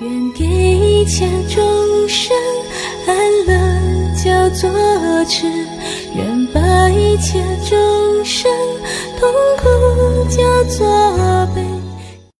愿给一切众生安乐，叫做痴。愿把一切众。